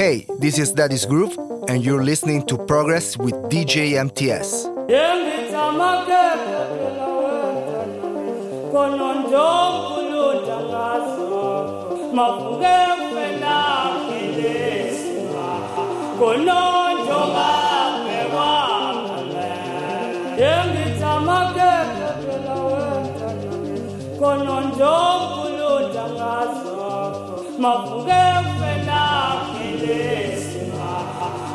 Hey, this is Daddy's Groove, and you're listening to Progress with DJ MTS.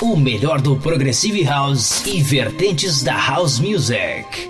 o melhor do Progressive House e vertentes da House Music.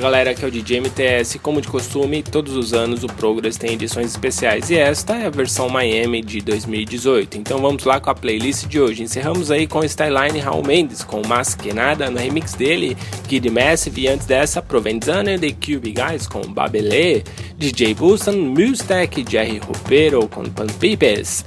Galera, aqui é o DJ MTS. Como de costume, todos os anos o Progress tem edições especiais e esta é a versão Miami de 2018. Então vamos lá com a playlist de hoje. Encerramos aí com Styline Raul Mendes com Mas Que Nada no remix dele, Kid Massive e antes dessa Provenzano e The Cube Guys com Babelé, DJ Bustan, Mustec, Jerry Rupero com Pampipes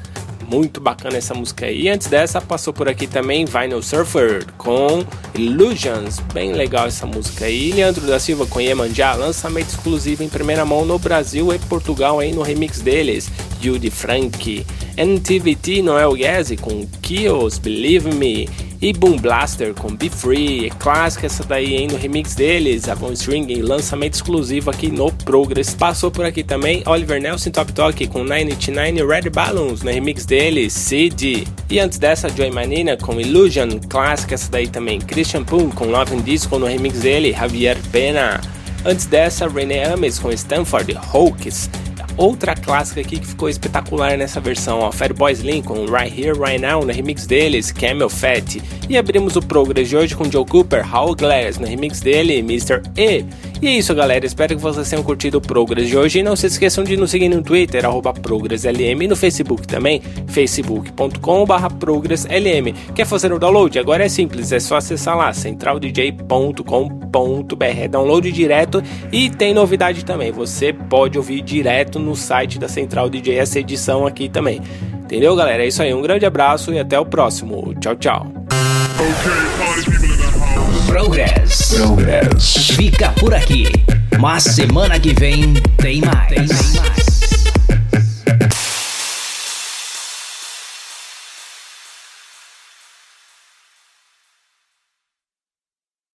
muito bacana essa música aí. E antes dessa, passou por aqui também Vinyl Surfer com Illusions, bem legal essa música aí. Leandro da Silva com Iemanjá, lançamento exclusivo em primeira mão no Brasil e Portugal aí no remix deles. Judy Frank, NTVT Noel Yazzie com Kills, Believe Me. E Boom Blaster com Be Free, é clássica essa daí, hein, no remix deles, a Von String, lançamento exclusivo aqui no Progress. Passou por aqui também Oliver Nelson Top Talk com 99 Red Balloons, no remix deles, CD. E antes dessa, Joy Manina com Illusion, clássica essa daí também, Christian Poon com Love and Disco no remix dele, Javier Pena. Antes dessa, René Ames com Stanford Hawks. Outra clássica aqui que ficou espetacular nessa versão, ó, Slim com Right Here, Right Now, no remix deles, Camel Fat. E abrimos o Progress de hoje com Joe Cooper, How Glass, no remix dele, Mr. E. E é isso, galera. Espero que vocês tenham curtido o Progress de hoje. E não se esqueçam de nos seguir no Twitter, ProgressLM, e no Facebook também, facebook.com.br ProgressLM. Quer fazer o download? Agora é simples, é só acessar lá, centraldj.com.br. É download direto e tem novidade também. Você pode ouvir direto no site da Central DJ essa edição aqui também. Entendeu, galera? É isso aí. Um grande abraço e até o próximo. Tchau, tchau. Progress. Progress. Fica por aqui. Mas semana que vem tem mais. Tem mais.